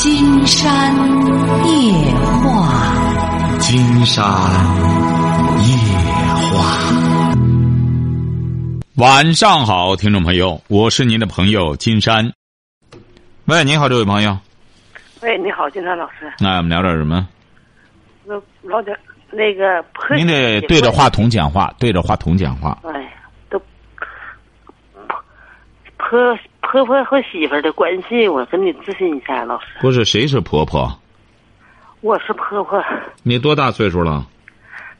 金山夜话，金山夜话。晚上好，听众朋友，我是您的朋友金山。喂，你好，这位朋友。喂，你好，金山老师。那我们聊点什么？那老点那个婆您得对着话筒讲话，对着话筒讲话。哎呀，都婆婆婆婆和媳妇儿的关系，我跟你咨询一下，老师。不是，谁是婆婆？我是婆婆，你多大岁数了？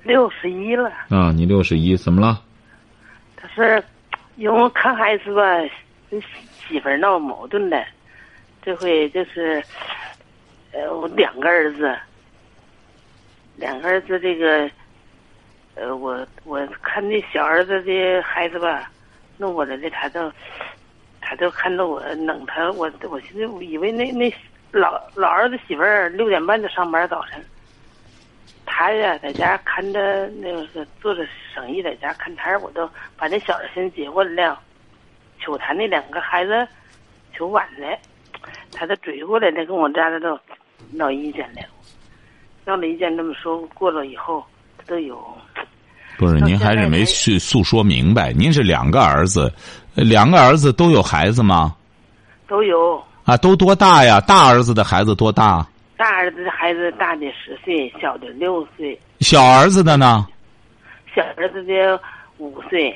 六十一了。啊，你六十一，怎么了？他是因为看孩子吧，跟媳妇儿闹矛盾了。这回就是，呃，我两个儿子，两个儿子这个，呃，我我看那小儿子的孩子吧，弄过来的，他就他就看着我弄他，我我寻思我以为那那老老儿子媳妇儿六点半就上班早晨，他呀在家看着那个做着生意，在家看摊儿，我都把那小子先结婚了，求他那两个孩子求晚了。他都追过来了，跟我家的都闹意见了，闹了意见这么说过了以后，他都有。不是，您还是没去诉说明白。您是两个儿子，两个儿子都有孩子吗？都有。啊，都多大呀？大儿子的孩子多大？大儿子的孩子大的十岁，小的六岁。小儿子的呢？小儿子的五岁。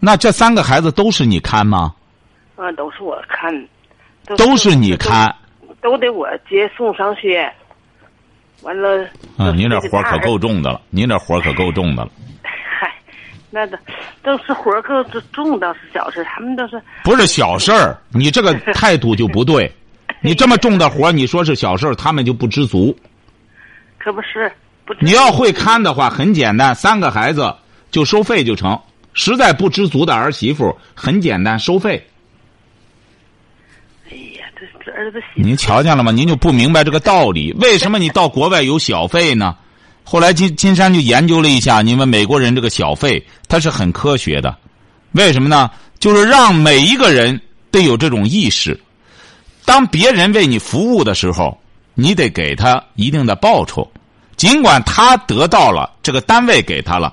那这三个孩子都是你看吗？啊，都是我看。都是你看，都得我接送上学，完了。啊，您这活可够重的了，您这活可够重的了。嗨，那都都是活够重，倒是小事，他们都是。不是小事儿，你这个态度就不对。你这么重的活，你说是小事儿，他们就不知足。可不是，不。你要会看的话，很简单，三个孩子就收费就成。实在不知足的儿媳妇，很简单，收费。哎呀，这这儿子，您瞧见了吗？您就不明白这个道理。为什么你到国外有小费呢？后来金金山就研究了一下，你们美国人这个小费，它是很科学的。为什么呢？就是让每一个人都有这种意识：当别人为你服务的时候，你得给他一定的报酬。尽管他得到了这个单位给他了，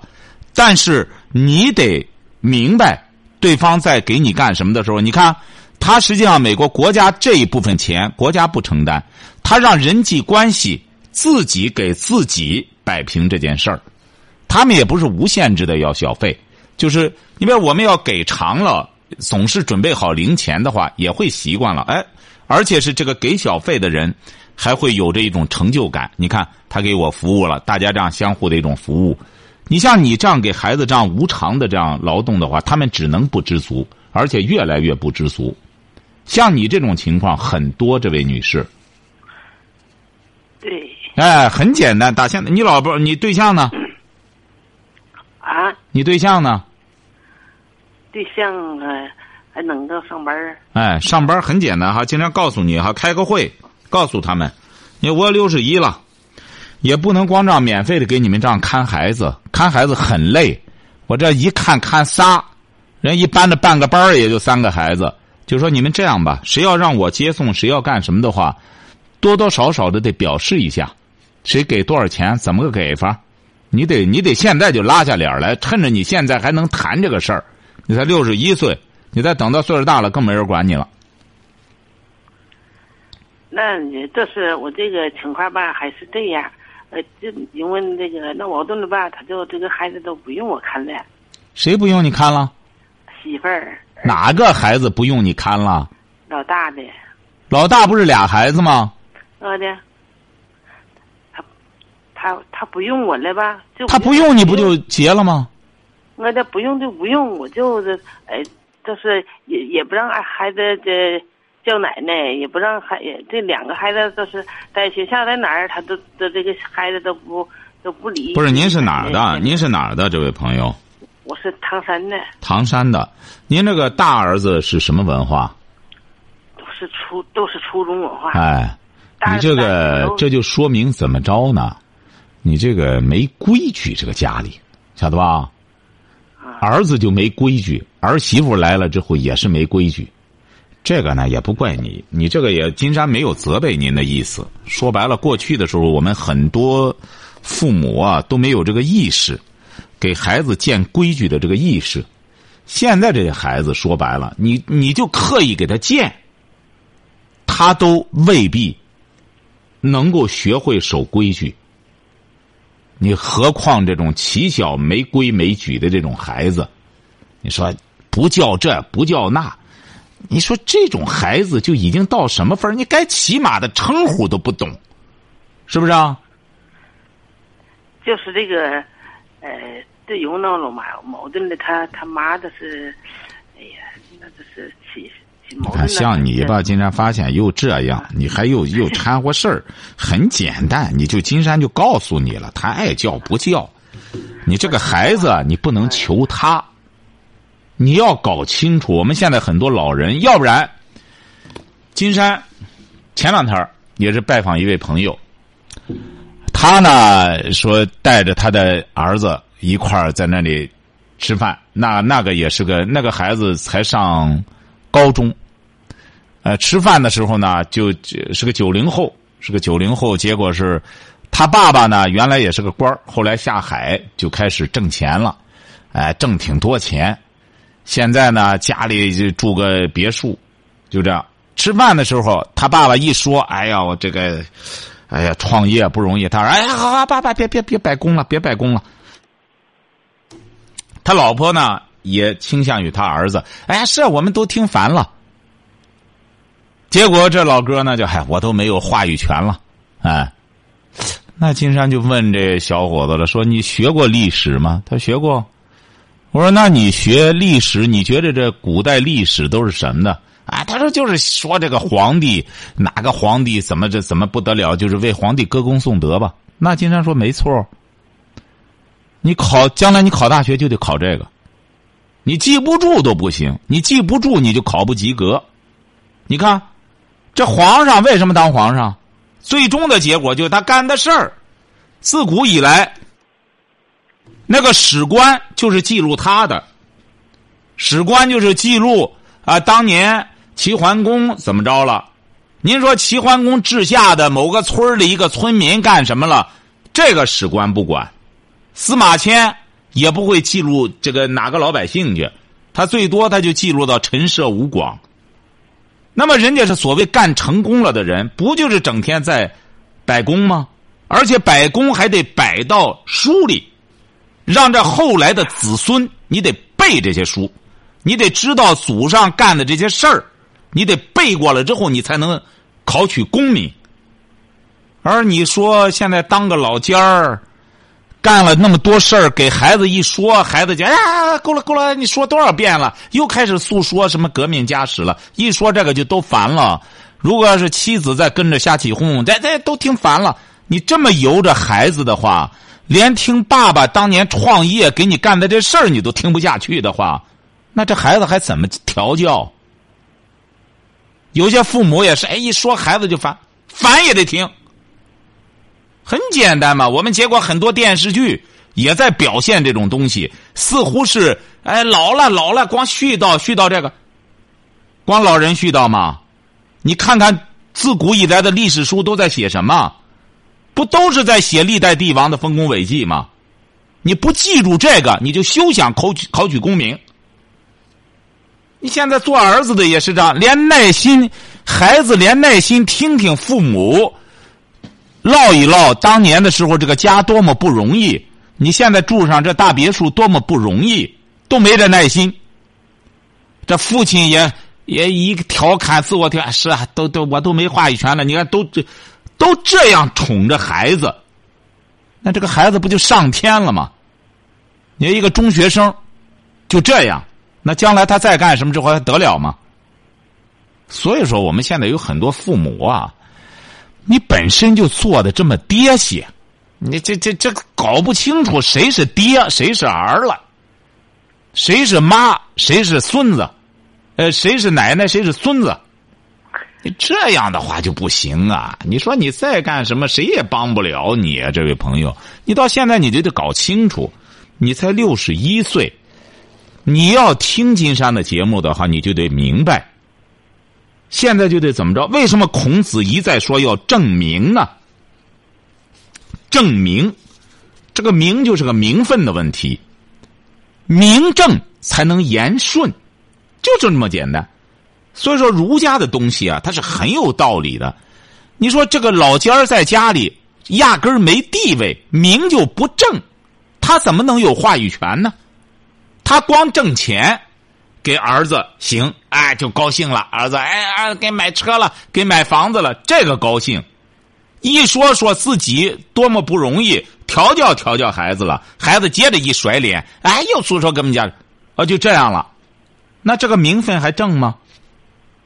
但是你得明白，对方在给你干什么的时候，你看。他实际上，美国国家这一部分钱，国家不承担，他让人际关系自己给自己摆平这件事儿。他们也不是无限制的要小费，就是因为我们要给长了，总是准备好零钱的话，也会习惯了。哎，而且是这个给小费的人，还会有着一种成就感。你看，他给我服务了，大家这样相互的一种服务。你像你这样给孩子这样无偿的这样劳动的话，他们只能不知足，而且越来越不知足。像你这种情况很多，这位女士。对。哎，很简单，打现在你老婆，你对象呢？啊。你对象呢？对象还还能够上班哎，上班很简单哈，经常告诉你哈，开个会，告诉他们，你我六十一了，也不能光这样免费的给你们这样看孩子，看孩子很累，我这一看看仨，人一般的半个班也就三个孩子。就说你们这样吧，谁要让我接送，谁要干什么的话，多多少少的得表示一下，谁给多少钱，怎么个给法？你得你得现在就拉下脸来，趁着你现在还能谈这个事儿，你才六十一岁，你再等到岁数大了，更没人管你了。那你这是我这个情况吧，还是这样？呃，就因为那个闹矛盾了吧，他就这个孩子都不用我看了。谁不用你看了？媳妇儿。哪个孩子不用你看了？老大的。老大不是俩孩子吗？我的。他他他不用我了吧？就他不用你不就结了吗？我这不用就不用，我就是哎，就是也也不让孩子这叫奶奶，也不让孩这两个孩子都是在学校在哪儿，他都都这个孩子都不都不理。不是您是哪儿的？您是哪儿的这位朋友？我是唐山的。唐山的，您这个大儿子是什么文化？都是初都是初中文化。哎，你这个这就说明怎么着呢？你这个没规矩，这个家里晓得吧？儿子就没规矩，儿媳妇来了之后也是没规矩。这个呢也不怪你，你这个也金山没有责备您的意思。说白了，过去的时候我们很多父母啊都没有这个意识，给孩子建规矩的这个意识。现在这些孩子说白了，你你就刻意给他建，他都未必能够学会守规矩。你何况这种起小没规没矩的这种孩子，你说不叫这不叫那。你说这种孩子就已经到什么份儿？你该起码的称呼都不懂，是不是啊？就是这个，呃，这有那种矛矛盾的，他他妈的是，哎呀，那这是矛盾。像你吧，金山发现又这样，你还又又掺和事儿，很简单，你就金山就告诉你了，他爱叫不叫，你这个孩子你不能求他。你要搞清楚，我们现在很多老人，要不然，金山前两天也是拜访一位朋友，他呢说带着他的儿子一块儿在那里吃饭，那那个也是个那个孩子才上高中，呃，吃饭的时候呢，就是个九零后，是个九零后，结果是他爸爸呢原来也是个官后来下海就开始挣钱了，哎，挣挺多钱。现在呢，家里就住个别墅，就这样。吃饭的时候，他爸爸一说：“哎呀，我这个，哎呀，创业不容易。”他说：“哎呀，好好，爸爸别别别摆功了，别摆功了。”他老婆呢，也倾向于他儿子。哎呀，是我们都听烦了。结果这老哥呢，就嗨，我都没有话语权了。哎，那金山就问这小伙子了，说：“你学过历史吗？”他学过。我说：“那你学历史，你觉得这古代历史都是什么的？”啊，他说：“就是说这个皇帝哪个皇帝怎么这怎么不得了，就是为皇帝歌功颂德吧。”那金山说：“没错。你考将来你考大学就得考这个，你记不住都不行，你记不住你就考不及格。你看，这皇上为什么当皇上？最终的结果就是他干的事儿，自古以来。”那个史官就是记录他的，史官就是记录啊，当年齐桓公怎么着了？您说齐桓公治下的某个村的一个村民干什么了？这个史官不管，司马迁也不会记录这个哪个老百姓去，他最多他就记录到陈涉吴广。那么人家是所谓干成功了的人，不就是整天在摆功吗？而且摆功还得摆到书里。让这后来的子孙，你得背这些书，你得知道祖上干的这些事儿，你得背过了之后，你才能考取功名。而你说现在当个老尖儿，干了那么多事儿，给孩子一说，孩子就哎呀，够了够了，你说多少遍了？又开始诉说什么革命家史了？一说这个就都烦了。如果要是妻子再跟着瞎起哄，这这都听烦了。你这么由着孩子的话。连听爸爸当年创业给你干的这事儿你都听不下去的话，那这孩子还怎么调教？有些父母也是，哎，一说孩子就烦，烦也得听。很简单嘛，我们结果很多电视剧也在表现这种东西，似乎是哎老了老了，光絮叨絮叨这个，光老人絮叨吗？你看看自古以来的历史书都在写什么？不都是在写历代帝王的丰功伟绩吗？你不记住这个，你就休想考取考取功名。你现在做儿子的也是这样，连耐心，孩子连耐心听听父母唠一唠当年的时候，这个家多么不容易。你现在住上这大别墅多么不容易，都没这耐心。这父亲也也一个调侃自我调侃是啊，都都我都没话语权了。你看都这。都这样宠着孩子，那这个孩子不就上天了吗？你一个中学生就这样，那将来他再干什么之后还得了吗？所以说，我们现在有很多父母啊，你本身就做的这么爹些，你这这这搞不清楚谁是爹，谁是儿了，谁是妈，谁是孙子，呃，谁是奶奶，谁是孙子。你这样的话就不行啊！你说你再干什么，谁也帮不了你啊，这位朋友。你到现在你就得搞清楚，你才六十一岁，你要听金山的节目的话，你就得明白，现在就得怎么着？为什么孔子一再说要正名呢？正名，这个名就是个名分的问题。名正才能言顺，就这么简单。所以说，儒家的东西啊，它是很有道理的。你说这个老尖儿在家里压根儿没地位，名就不正，他怎么能有话语权呢？他光挣钱。给儿子行，哎，就高兴了。儿子，哎，给买车了，给买房子了，这个高兴。一说说自己多么不容易，调教调教孩子了，孩子接着一甩脸，哎，又诉说跟我们家，啊，就这样了。那这个名分还正吗？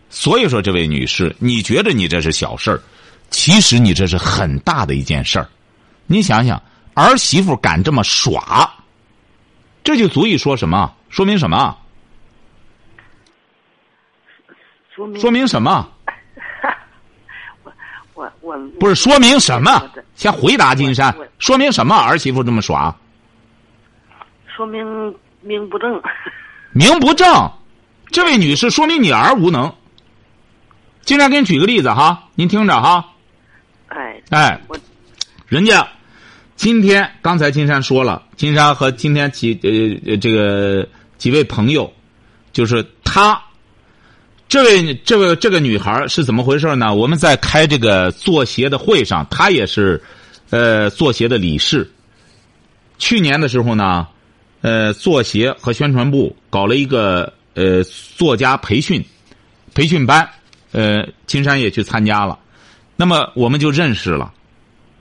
所以说，这位女士，你觉得你这是小事儿，其实你这是很大的一件事儿。你想想，儿媳妇敢这么耍，这就足以说什么？说明什么？说明什么？我我我不是说明什么？先回答金山，说明什么？儿媳妇这么耍？说明名不正。名不正，这位女士，说明你儿无能。金山给你举个例子哈，您听着哈。哎哎，人家今天刚才金山说了，金山和今天几呃这个几位朋友，就是他。这位，这位，这个女孩是怎么回事呢？我们在开这个作协的会上，她也是，呃，作协的理事。去年的时候呢，呃，作协和宣传部搞了一个呃作家培训培训班，呃，金山也去参加了。那么我们就认识了。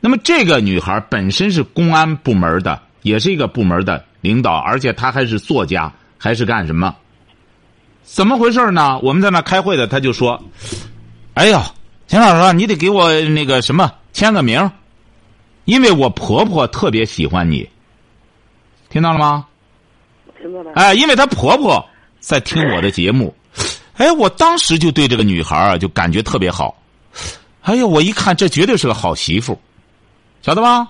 那么这个女孩本身是公安部门的，也是一个部门的领导，而且她还是作家，还是干什么？怎么回事呢？我们在那开会的，他就说：“哎呀，秦老师，你得给我那个什么签个名，因为我婆婆特别喜欢你。听到了吗？听到了。哎，因为她婆婆在听我的节目，哎，我当时就对这个女孩啊，就感觉特别好。哎呀，我一看，这绝对是个好媳妇，晓得吗？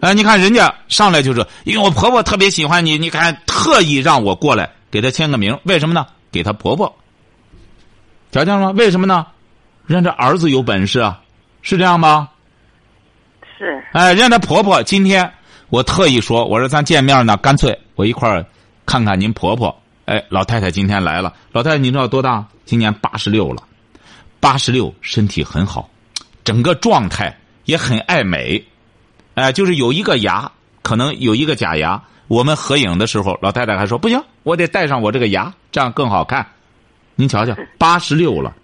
哎，你看人家上来就说，因为我婆婆特别喜欢你，你看特意让我过来。”给她签个名，为什么呢？给她婆婆，瞧见了吗？为什么呢？让这儿子有本事啊，是这样吧？是。哎，让她婆婆今天我特意说，我说咱见面呢，干脆我一块儿看看您婆婆。哎，老太太今天来了，老太太你知道多大？今年八十六了，八十六，身体很好，整个状态也很爱美。哎，就是有一个牙，可能有一个假牙。我们合影的时候，老太太还说不行，我得戴上我这个牙，这样更好看。您瞧瞧，八十六了，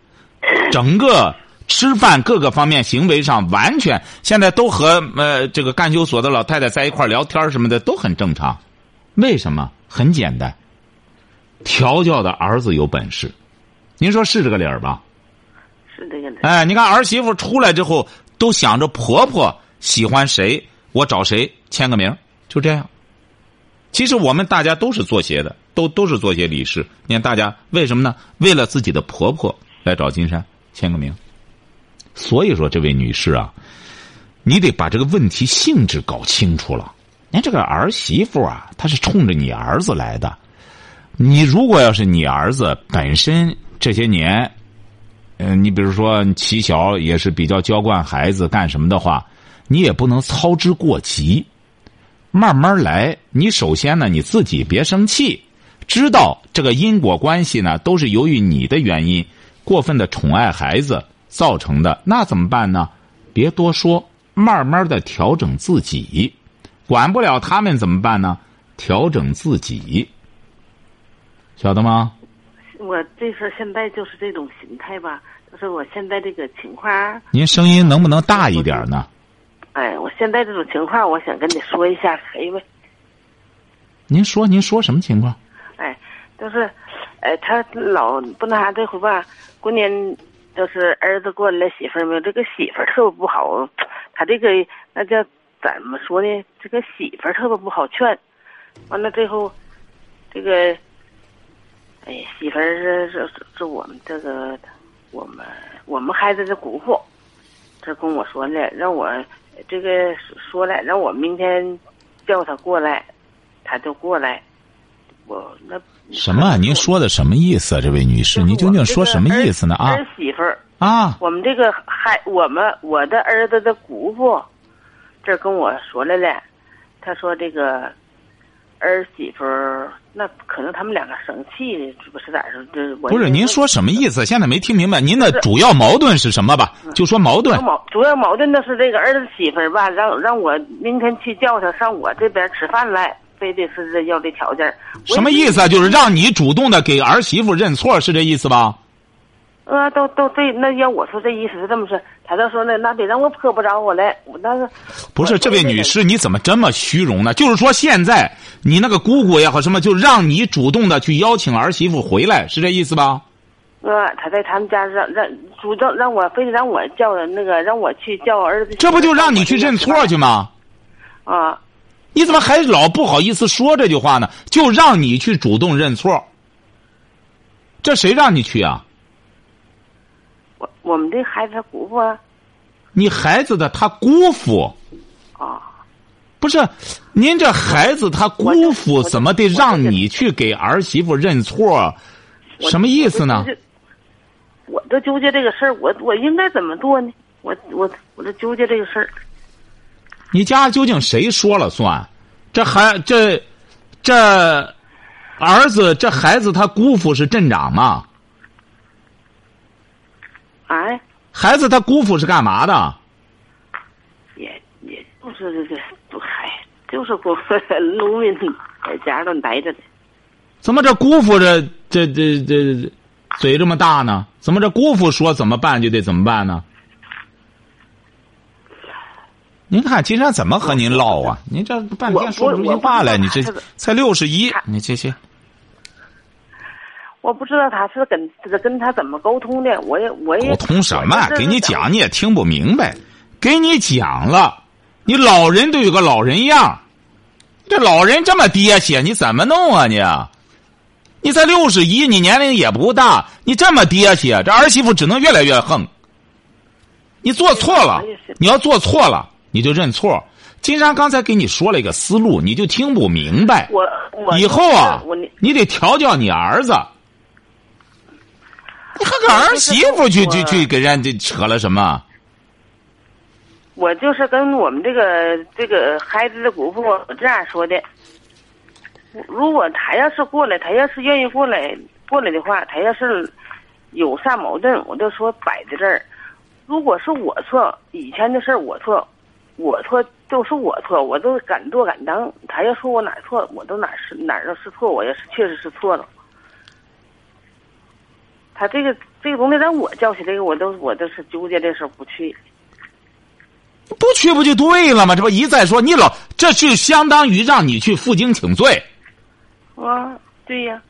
整个吃饭各个方面行为上完全现在都和呃这个干休所的老太太在一块聊天什么的都很正常。为什么？很简单，调教的儿子有本事。您说是这个理儿吧？是这个理。哎，你看儿媳妇出来之后，都想着婆婆喜欢谁，我找谁签个名，就这样。其实我们大家都是做鞋的，都都是做鞋理事。你看大家为什么呢？为了自己的婆婆来找金山签个名。所以说，这位女士啊，你得把这个问题性质搞清楚了。你看这个儿媳妇啊，她是冲着你儿子来的。你如果要是你儿子本身这些年，嗯，你比如说起小也是比较娇惯孩子干什么的话，你也不能操之过急。慢慢来，你首先呢，你自己别生气，知道这个因果关系呢，都是由于你的原因，过分的宠爱孩子造成的。那怎么办呢？别多说，慢慢的调整自己，管不了他们怎么办呢？调整自己，晓得吗？我这是现在就是这种心态吧，就是我现在这个情况。您声音能不能大一点呢？哎，我现在这种情况，我想跟你说一下，可以不？您说，您说什么情况？哎，就是，哎，他老不那啥，这回吧，过年就是儿子过来媳妇儿没有，这个媳妇儿特别不好，他这个那叫怎么说呢？这个媳妇儿特别不好劝，完了最后，这个，哎，媳妇儿是是是我们这个我们我们孩子的姑父，他跟我说呢，让我。这个说了，让我明天叫他过来，他就过来。我那什么？您说的什么意思啊？这位女士，您究竟说什么意思呢？啊儿媳妇儿，啊！我们这个还，我们我的儿子的姑父，这跟我说来了，他说这个儿媳妇儿，那可能他们两个生气，是不是咋着？这我不是，您说什么意思？现在没听明白，您的主要矛盾是什么吧？就说矛盾主要。矛主要矛盾的是这个儿子媳妇儿吧，让让我明天去叫他上我这边吃饭来，非得是这要这条件什么意思啊？就是让你主动的给儿媳妇认错，是这意思吧？呃，都都这那要我说这意思是这么说，他就说那那得让我泼不着我来，我那个不是，这位女士，你怎么这么虚荣呢？就是说，现在你那个姑姑也好，什么，就让你主动的去邀请儿媳妇回来，是这意思吧？呃，他在他们家让让主动让我非得让我叫那个让我去叫我儿子，这不就让你去认错去吗？啊？你怎么还老不好意思说这句话呢？就让你去主动认错，这谁让你去啊？我我们这孩子他姑父啊，你孩子的他姑父啊，不是，您这孩子他姑父怎么得让你去给儿媳妇认错？什么意思呢？我都纠结这个事儿，我我应该怎么做呢？我我我这纠结这个事儿，你家究竟谁说了算？这孩这这儿子这孩子他姑父是镇长吗？哎，孩子他姑父是干嘛的？也也就是这这不嗨，就是过农民在家头待着的。怎么这姑父这这这这嘴这么大呢？怎么这姑父说怎么办就得怎么办呢？您看金山怎么和您唠啊？您这半天说不出句话来，你这才六十一，你这些我不知道他是跟跟他怎么沟通的，我也我也沟通什么给你讲你也听不明白，给你讲了，你老人都有个老人样，这老人这么爹些，你怎么弄啊你？你才六十一，你年龄也不大，你这么爹些，这儿媳妇只能越来越横。你做错了你要做错了，你就认错。金山刚才给你说了一个思路，你就听不明白。我我以后啊，你得调教你儿子。你和个 儿媳妇去去去给人家扯了什么？我就是跟我们这个这个孩子的姑父这样说的。如果他要是过来，他要是愿意过来过来的话，他要是有啥矛盾，我就说摆在这儿。如果是我错，以前的事儿我错，我错都是我错，我都敢做敢当。他要说我哪错，我都哪是哪儿都是错，我也是确实是错了。他这个这个东西让我叫起这个，我都我都是纠结的时候不去。不去不就对了吗？这不一再说你老，这就相当于让你去负荆请罪，啊，对呀。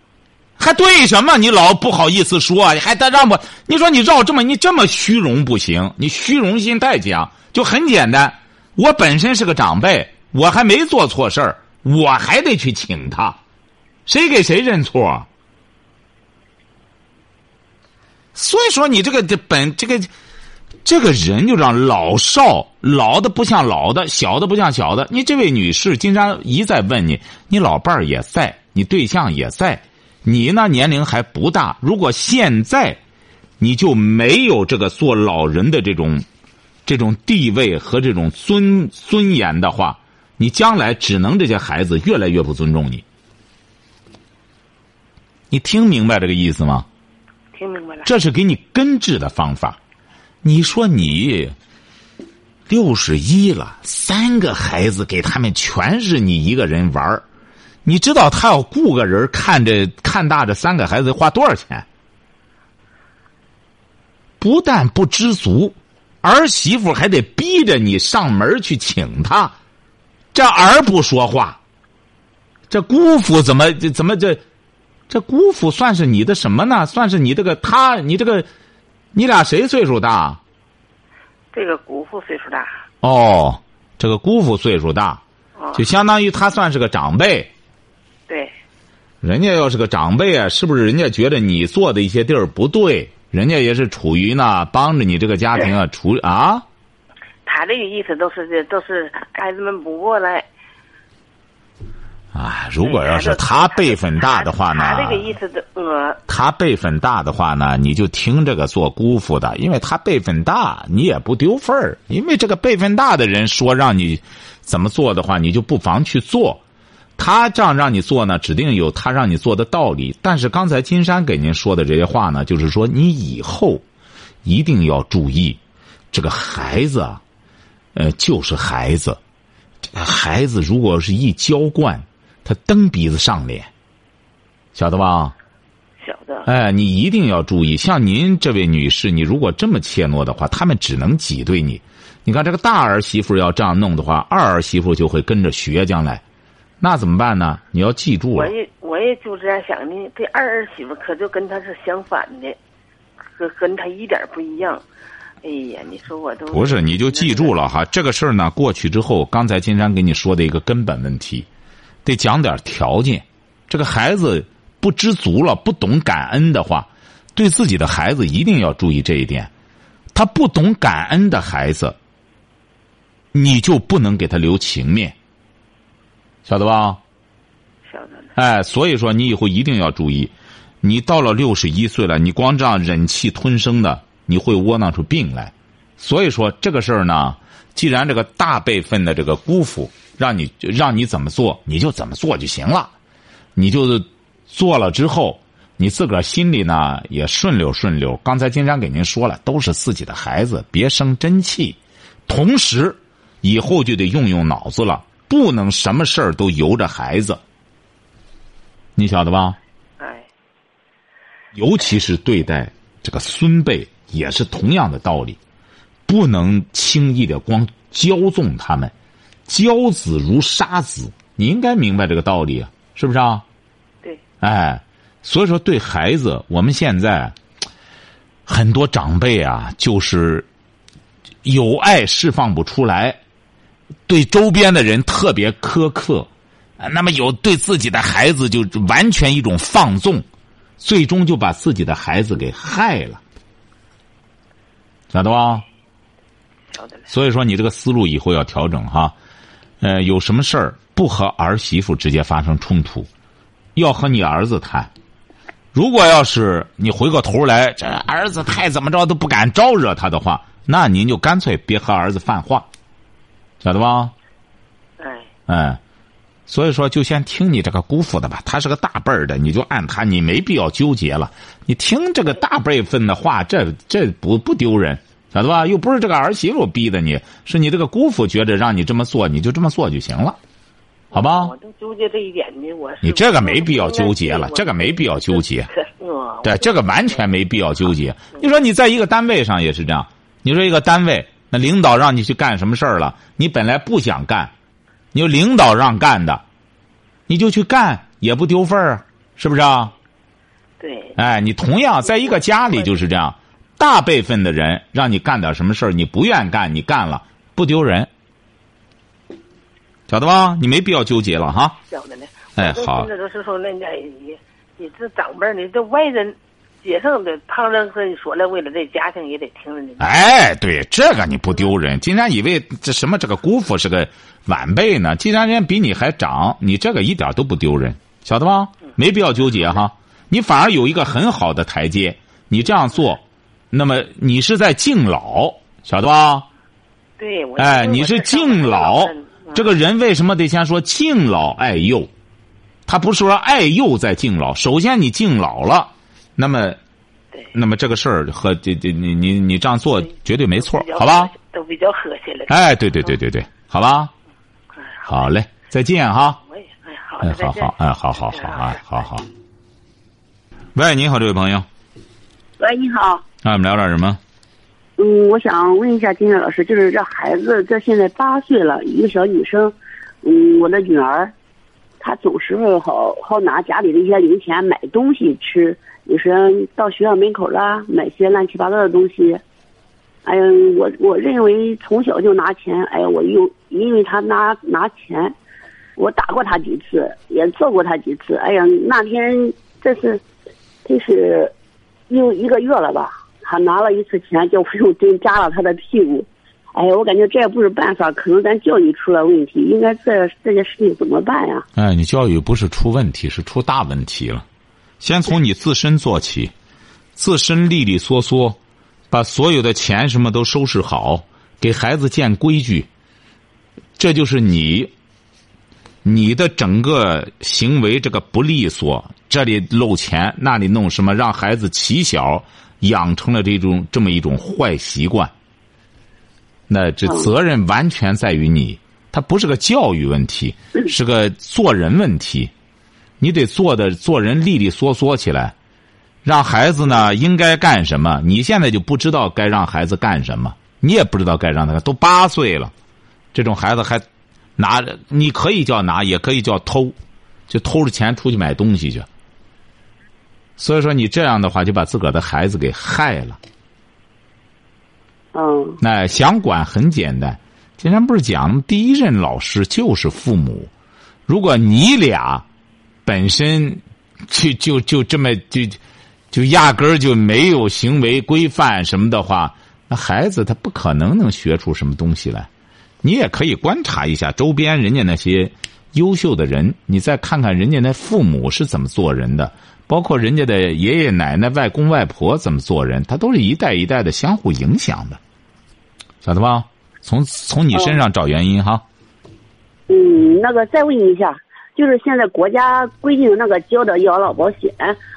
还对什么？你老不好意思说，你还得让我？你说你绕这么，你这么虚荣不行，你虚荣心太强。就很简单，我本身是个长辈，我还没做错事儿，我还得去请他，谁给谁认错？所以说，你这个这本这个这个人就让老少老的不像老的，小的不像小的。你这位女士，经常一再问你，你老伴儿也在，你对象也在，你呢年龄还不大。如果现在你就没有这个做老人的这种这种地位和这种尊尊严的话，你将来只能这些孩子越来越不尊重你。你听明白这个意思吗？这是给你根治的方法。你说你六十一了，三个孩子给他们全是你一个人玩儿你知道他要雇个人看着看大这三个孩子花多少钱？不但不知足，儿媳妇还得逼着你上门去请他。这儿不说话，这姑父怎么怎么这？这姑父算是你的什么呢？算是你这个他，你这个，你俩谁岁数大？这个姑父岁数大，哦，这个姑父岁数大，啊，就相当于他算是个长辈。对，人家要是个长辈啊，是不是人家觉得你做的一些地儿不对？人家也是处于呢，帮着你这个家庭啊，处啊。他这个意思都是这都是孩子们不过来，啊，如果要是他辈分大的话呢？他这个意思的，呃，他辈分大的话呢，你就听这个做姑父的，因为他辈分大，你也不丢份儿。因为这个辈分大的人说让你怎么做的话，你就不妨去做。他这样让你做呢，指定有他让你做的道理。但是刚才金山给您说的这些话呢，就是说你以后一定要注意，这个孩子啊，呃，就是孩子，孩子如果是一娇惯。他蹬鼻子上脸，晓得吧？晓得。哎，你一定要注意，像您这位女士，你如果这么怯懦的话，他们只能挤兑你。你看这个大儿媳妇要这样弄的话，二儿媳妇就会跟着学将来，那怎么办呢？你要记住了。我也我也就这样想的，这二儿媳妇可就跟她是相反的，和跟她一点不一样。哎呀，你说我都不是，你就记住了哈。这个事儿呢，过去之后，刚才金山给你说的一个根本问题。得讲点条件，这个孩子不知足了，不懂感恩的话，对自己的孩子一定要注意这一点。他不懂感恩的孩子，你就不能给他留情面，晓得吧？晓得。哎，所以说你以后一定要注意，你到了六十一岁了，你光这样忍气吞声的，你会窝囊出病来。所以说这个事儿呢，既然这个大辈分的这个姑父。让你让你怎么做，你就怎么做就行了。你就做了之后，你自个儿心里呢也顺溜顺溜。刚才金山给您说了，都是自己的孩子，别生真气。同时，以后就得用用脑子了，不能什么事儿都由着孩子。你晓得吧？哎。尤其是对待这个孙辈，也是同样的道理，不能轻易的光骄纵他们。教子如杀子，你应该明白这个道理，是不是啊？对。哎，所以说对孩子，我们现在很多长辈啊，就是有爱释放不出来，对周边的人特别苛刻，那么有对自己的孩子就完全一种放纵，最终就把自己的孩子给害了，晓得吧？所以说，你这个思路以后要调整哈。呃，有什么事儿不和儿媳妇直接发生冲突，要和你儿子谈。如果要是你回过头来，这儿子太怎么着都不敢招惹他的话，那您就干脆别和儿子犯话，晓得吧？哎。哎，所以说就先听你这个姑父的吧，他是个大辈儿的，你就按他，你没必要纠结了。你听这个大辈分的话，这这不不丢人。晓得吧？又不是这个儿媳妇逼的你，是你这个姑父觉得让你这么做，你就这么做就行了，好吧？我都纠结这一点呢，我你这个没必要纠结了，这个没必要纠结。对，这个完全没必要纠结。你说你在一个单位上也是这样，你说一个单位，那领导让你去干什么事儿了？你本来不想干，你说领导让干的，你就去干，也不丢份儿，是不是啊？对。哎，你同样在一个家里就是这样。大辈分的人让你干点什么事儿，你不愿干，你干了不丢人，晓得吧？你没必要纠结了哈。晓得呢。哎，好。现在都是说那家你你这长辈，你这外人街上的旁人和你说了，为了这家庭也得听着你。哎，对，这个你不丢人。竟然以为这什么这个姑父是个晚辈呢？既然人家比你还长，你这个一点都不丢人，晓得吧？没必要纠结哈。你反而有一个很好的台阶，你这样做。那么你是在敬老，晓得吧？对，哎，你是敬老，这个人为什么得先说敬老爱幼？他不是说爱幼在敬老，首先你敬老了，那么，那么这个事儿和这这你你你这样做绝对没错，好吧？都比较和谐了。哎，对对对对对，好吧？好嘞，再见哈。哎，好，哎，好好，哎，好好好，哎，好好。喂，你好，这位朋友。喂，你好。那我们聊点什么？嗯，我想问一下金月老师，就是这孩子这现在八岁了，一个小女生，嗯，我的女儿，她总是好好拿家里的一些零钱买东西吃，有时到学校门口啦买些乱七八糟的东西。哎呀，我我认为从小就拿钱，哎呀，我又因为他拿拿钱，我打过他几次，也揍过他几次。哎呀，那天这是，这是，有一个月了吧。他拿了一次钱，就用针扎了他的屁股，哎呀，我感觉这也不是办法，可能咱教育出了问题，应该这这些事情怎么办呀？哎，你教育不是出问题，是出大问题了。先从你自身做起，自身利利索索，把所有的钱什么都收拾好，给孩子建规矩，这就是你。你的整个行为这个不利索，这里漏钱，那里弄什么，让孩子起小养成了这种这么一种坏习惯。那这责任完全在于你，他不是个教育问题，是个做人问题。你得做的做人利利索索起来，让孩子呢应该干什么？你现在就不知道该让孩子干什么，你也不知道该让他都八岁了，这种孩子还。拿着，你可以叫拿，也可以叫偷，就偷着钱出去买东西去。所以说，你这样的话就把自个儿的孩子给害了。嗯。那想管很简单，今天不是讲第一任老师就是父母。如果你俩本身就就就这么就就压根儿就没有行为规范什么的话，那孩子他不可能能学出什么东西来。你也可以观察一下周边人家那些优秀的人，你再看看人家那父母是怎么做人的，包括人家的爷爷奶奶、外公外婆怎么做人，他都是一代一代的相互影响的，晓得吧？从从你身上找原因哈。嗯，那个再问一下，就是现在国家规定那个交的养老保险，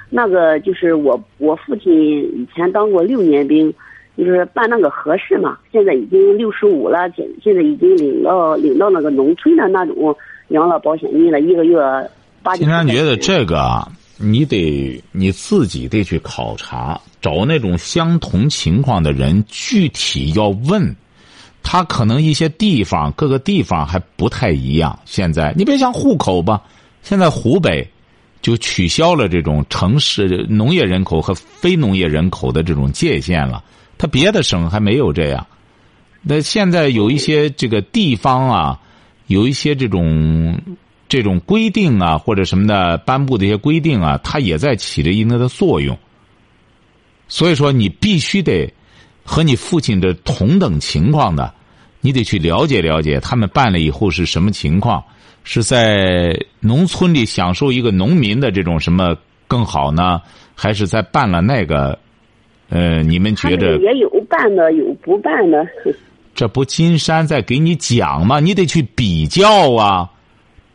那个就是我我父亲以前当过六年兵。就是办那个合适嘛，现在已经六十五了，现现在已经领到领到那个农村的那种养老保险金了，一个月八。金山觉得这个你得你自己得去考察，找那种相同情况的人，具体要问，他可能一些地方各个地方还不太一样。现在你别像户口吧，现在湖北就取消了这种城市农业人口和非农业人口的这种界限了。他别的省还没有这样，那现在有一些这个地方啊，有一些这种这种规定啊，或者什么的颁布的一些规定啊，它也在起着一定的作用。所以说，你必须得和你父亲的同等情况的，你得去了解了解他们办了以后是什么情况，是在农村里享受一个农民的这种什么更好呢，还是在办了那个？呃，你们觉得也有办的，有不办的。这不金山在给你讲吗？你得去比较啊。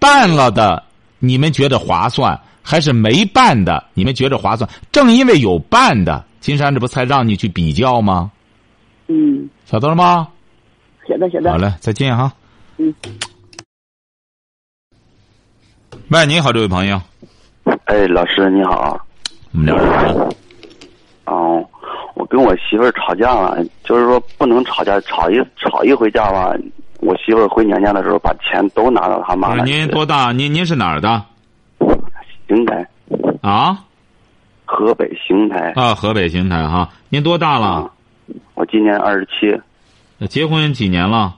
办了的，你们觉得划算，还是没办的？你们觉得划算？正因为有办的，金山这不才让你去比较吗？嗯。晓得了吗？晓得，晓得。好嘞，再见哈。嗯。喂，你好，这位朋友。哎，老师你好。我们聊什么？哦。我跟我媳妇儿吵架了，就是说不能吵架，吵一吵一回架吧。我媳妇儿回娘家的时候，把钱都拿到他妈那。您多大？您您是哪儿的？邢台。啊？河北邢台。啊，河北邢台哈。您多大了？我今年二十七。结婚几年了？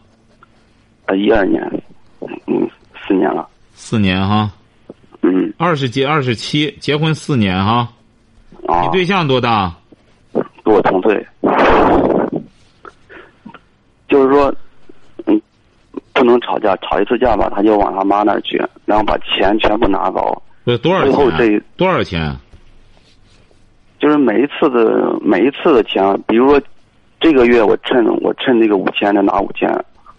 啊，一二年，嗯，四年了。四年哈。嗯。二十几，二十七，结婚四年哈。啊。你对象多大？跟我同岁，就是说，嗯，不能吵架，吵一次架吧，他就往他妈那儿去，然后把钱全部拿走。这多少钱？多少钱？就是每一次的每一次的钱，比如说这个月我趁我趁那个五千的拿五千，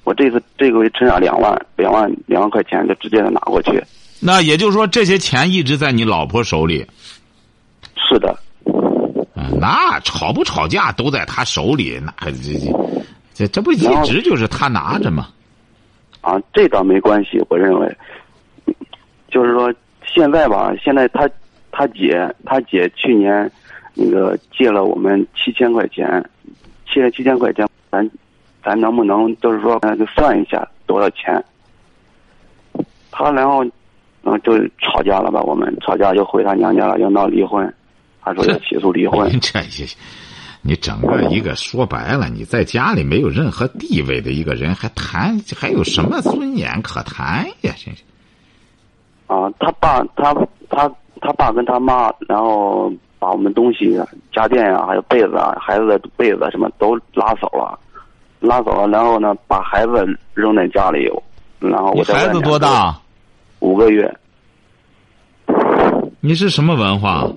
我这次这个月趁上两万两万两万块钱就直接的拿过去。那也就是说，这些钱一直在你老婆手里。是的。那吵不吵架都在他手里，那这这这这不一直就是他拿着吗？啊，这倒没关系，我认为，就是说现在吧，现在他他姐他姐去年那个借了我们七千块钱，借了七千块钱，咱咱能不能就是说那就算一下多少钱？他然后嗯就吵架了吧，我们吵架就回他娘家了，要闹离婚。他说要起诉离婚。这些，你整个一个说白了，你在家里没有任何地位的一个人，还谈还有什么尊严可谈呀？真是。啊，他爸，他他他爸跟他妈，然后把我们东西、家电呀，还有被子啊，孩子的被子什么都拉走了，拉走了，然后呢，把孩子扔在家里，然后我孩子多？大？五个月，你是什么文化？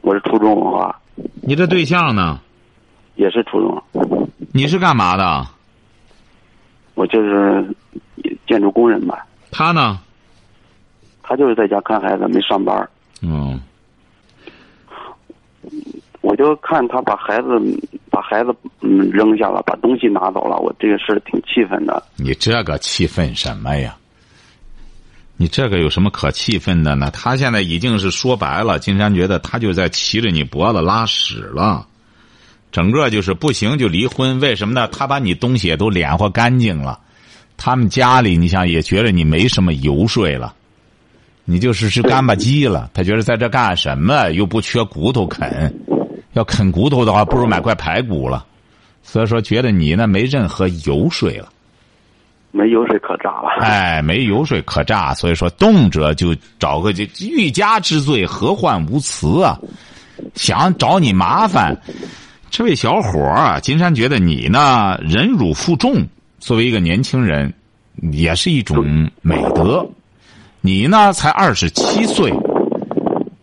我是初中文化，你这对象呢？也是初中，你是干嘛的？我就是建筑工人吧。他呢？他就是在家看孩子，没上班。嗯，我就看他把孩子把孩子嗯扔下了，把东西拿走了，我这个事儿挺气愤的。你这个气愤什么呀？你这个有什么可气愤的呢？他现在已经是说白了，金山觉得他就在骑着你脖子拉屎了，整个就是不行就离婚。为什么呢？他把你东西也都敛和干净了，他们家里你想也觉得你没什么油水了，你就是是干巴鸡了。他觉得在这干什么？又不缺骨头啃，要啃骨头的话，不如买块排骨了。所以说，觉得你呢没任何油水了。没油水可榨了。哎，没油水可榨，所以说动辄就找个这欲加之罪，何患无辞啊？想找你麻烦，这位小伙儿啊，金山觉得你呢忍辱负重，作为一个年轻人，也是一种美德。你呢才二十七岁，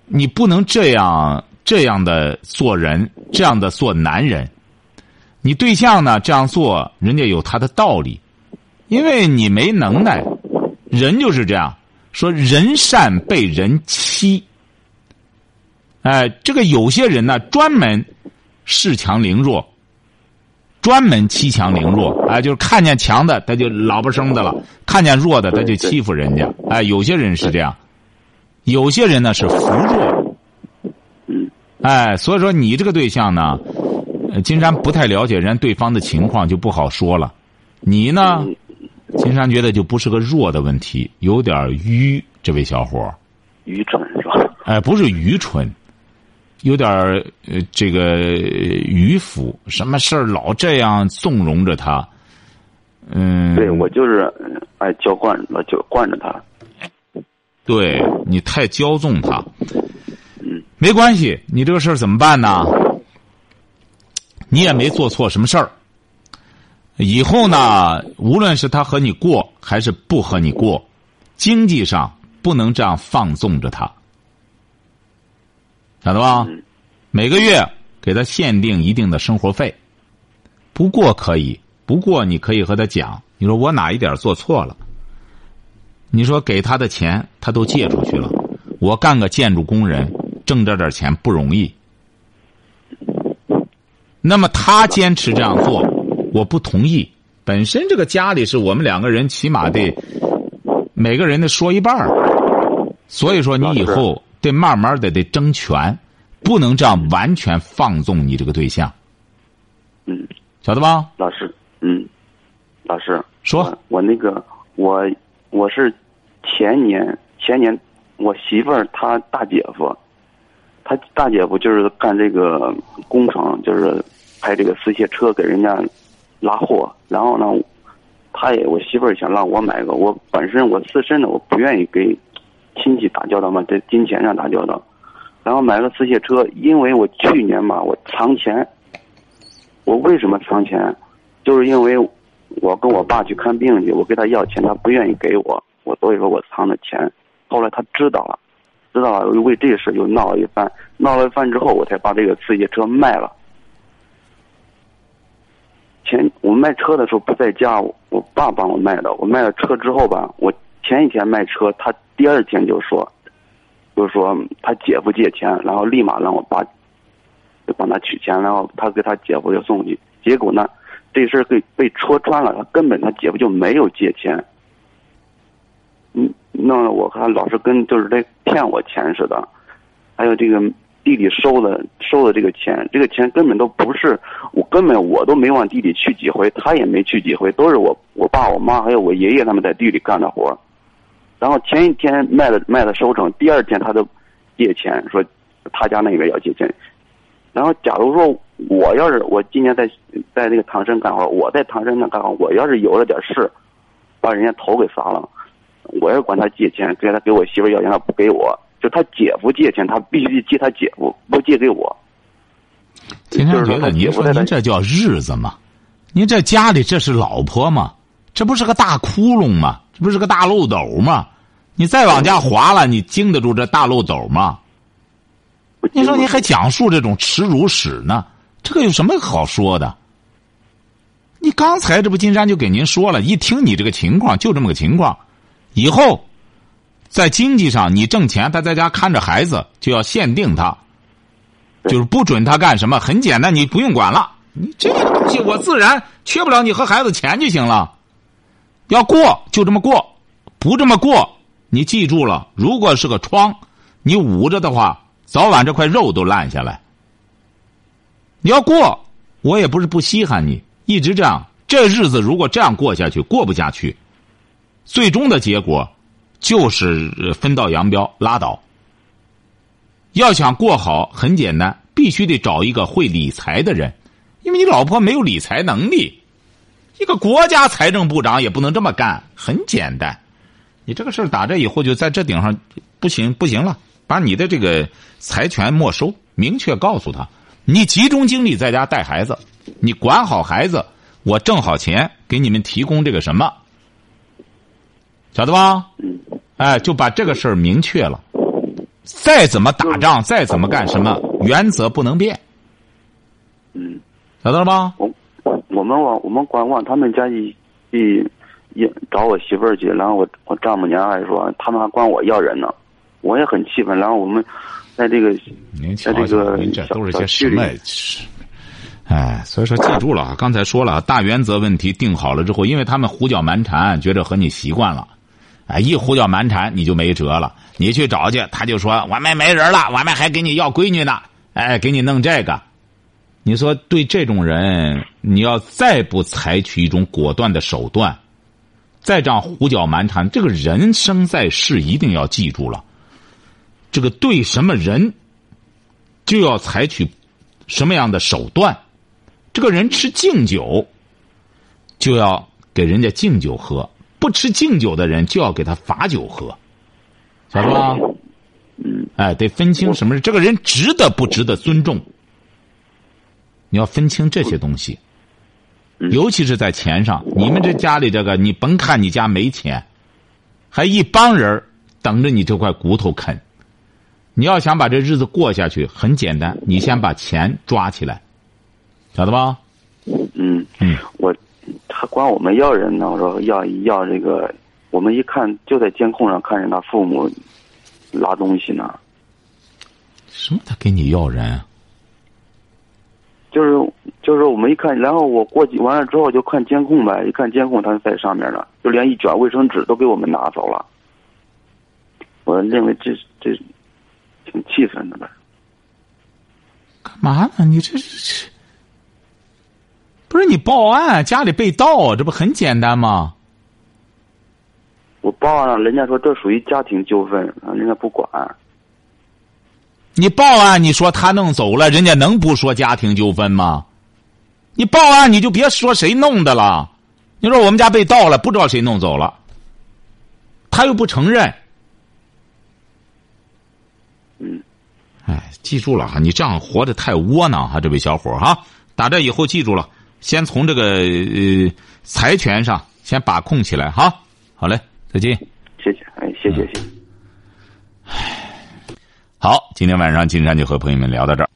你不能这样这样的做人，这样的做男人。你对象呢这样做，人家有他的道理。因为你没能耐，人就是这样说，人善被人欺。哎，这个有些人呢，专门恃强凌弱，专门欺强凌弱。哎，就是看见强的，他就老不生的了；看见弱的，他就欺负人家。哎，有些人是这样，有些人呢是扶弱。哎，所以说你这个对象呢，金山不太了解人对方的情况，就不好说了。你呢？金山觉得就不是个弱的问题，有点愚。这位小伙愚蠢是吧？哎，不是愚蠢，有点呃这个迂腐。什么事儿老这样纵容着他？嗯，对我就是爱娇惯，老就惯着他。对你太骄纵他。嗯，没关系，你这个事儿怎么办呢？你也没做错什么事儿。以后呢，无论是他和你过还是不和你过，经济上不能这样放纵着他，晓得吧？每个月给他限定一定的生活费，不过可以，不过你可以和他讲，你说我哪一点做错了？你说给他的钱他都借出去了，我干个建筑工人挣这点钱不容易，那么他坚持这样做。我不同意。本身这个家里是我们两个人，起码得每个人得说一半所以说，你以后得慢慢的得争权，不能这样完全放纵你这个对象。嗯，晓得吧？老师，嗯，老师说，我那个我我是前年前年我媳妇儿她大姐夫，他大姐夫就是干这个工程，就是开这个私卸车给人家。拉货，然后呢，他也我媳妇儿想让我买个，我本身我自身的我不愿意给亲戚打交道嘛，在金钱上打交道，然后买个自卸车，因为我去年嘛我藏钱，我为什么藏钱？就是因为我跟我爸去看病去，我给他要钱，他不愿意给我，我所以说我藏的钱，后来他知道了，知道了又为这事又闹了一番，闹了一番之后，我才把这个自卸车卖了。前我卖车的时候不在家，我爸帮我卖的。我卖了车之后吧，我前一天卖车，他第二天就说，就说他姐夫借钱，然后立马让我爸就帮他取钱，然后他给他姐夫就送去。结果呢，这事儿被被戳穿了，他根本他姐夫就没有借钱，嗯，弄得我看老是跟就是在骗我钱似的，还有这个。弟弟收的收的这个钱，这个钱根本都不是我，根本我都没往地里去几回，他也没去几回，都是我我爸我妈还有我爷爷他们在地里干的活然后前一天卖的卖的收成，第二天他就借钱说他家那边要借钱。然后假如说我要是我今年在在那个唐山干活，我在唐山那干活，我要是有了点事，把人家头给砸了，我要管他借钱，给他给我媳妇要钱，他不给我。就他姐夫借钱，他必须得借他姐夫，不借给我。今天觉得您说您这叫日子吗？您这家里这是老婆吗？这不是个大窟窿吗？这不是个大漏斗吗？你再往家划了，你经得住这大漏斗吗？你说你还讲述这种耻辱史呢？这个有什么好说的？你刚才这不金山就给您说了，一听你这个情况就这么个情况，以后在经济上你挣钱，他在家看着孩子就要限定他，就是不准他干什么。很简单，你不用管了，你这个东西我自然缺不了你和孩子钱就行了。要过就这么过，不这么过，你记住了，如果是个疮，你捂着的话，早晚这块肉都烂下来。你要过，我也不是不稀罕你。一直这样，这日子如果这样过下去，过不下去，最终的结果就是分道扬镳，拉倒。要想过好，很简单，必须得找一个会理财的人，因为你老婆没有理财能力，一个国家财政部长也不能这么干。很简单，你这个事儿打这以后，就在这顶上不行不行了，把你的这个财权没收，明确告诉他，你集中精力在家带孩子。你管好孩子，我挣好钱给你们提供这个什么，晓得吧？嗯哎，就把这个事儿明确了。再怎么打仗，再怎么干什么，原则不能变。嗯，晓得了吧？我我们往我们管往他们家一一一找我媳妇儿去，然后我我丈母娘还说他们还管我要人呢，我也很气愤。然后我们在这个在这个您这都是些什么？哎，所以说记住了啊！刚才说了，大原则问题定好了之后，因为他们胡搅蛮缠，觉得和你习惯了，哎，一胡搅蛮缠你就没辙了。你去找去，他就说外面没人了，外面还给你要闺女呢，哎，给你弄这个。你说对这种人，你要再不采取一种果断的手段，再这样胡搅蛮缠，这个人生在世一定要记住了，这个对什么人，就要采取什么样的手段。这个人吃敬酒，就要给人家敬酒喝；不吃敬酒的人，就要给他罚酒喝，晓得吧？嗯，哎，得分清什么是这个人值得不值得尊重。你要分清这些东西，尤其是在钱上。你们这家里这个，你甭看你家没钱，还一帮人等着你这块骨头啃。你要想把这日子过下去，很简单，你先把钱抓起来。晓得吧？嗯嗯，我他管我们要人呢。我说要要这个，我们一看就在监控上看见他父母拉东西呢。什么？他给你要人？就是就是我们一看，然后我过去完了之后就看监控呗，一看监控他在上面呢，就连一卷卫生纸都给我们拿走了。我认为这这挺气愤的呗。干嘛呢？你这是不是你报案？家里被盗，这不很简单吗？我报案了，人家说这属于家庭纠纷，人家不管。你报案，你说他弄走了，人家能不说家庭纠纷吗？你报案，你就别说谁弄的了。你说我们家被盗了，不知道谁弄走了，他又不承认。嗯。哎，记住了哈，你这样活得太窝囊哈，这位小伙哈。打这以后记住了，先从这个呃财权上先把控起来哈。好嘞，再见。谢谢，哎，谢谢谢。谢，好，今天晚上金山就和朋友们聊到这儿。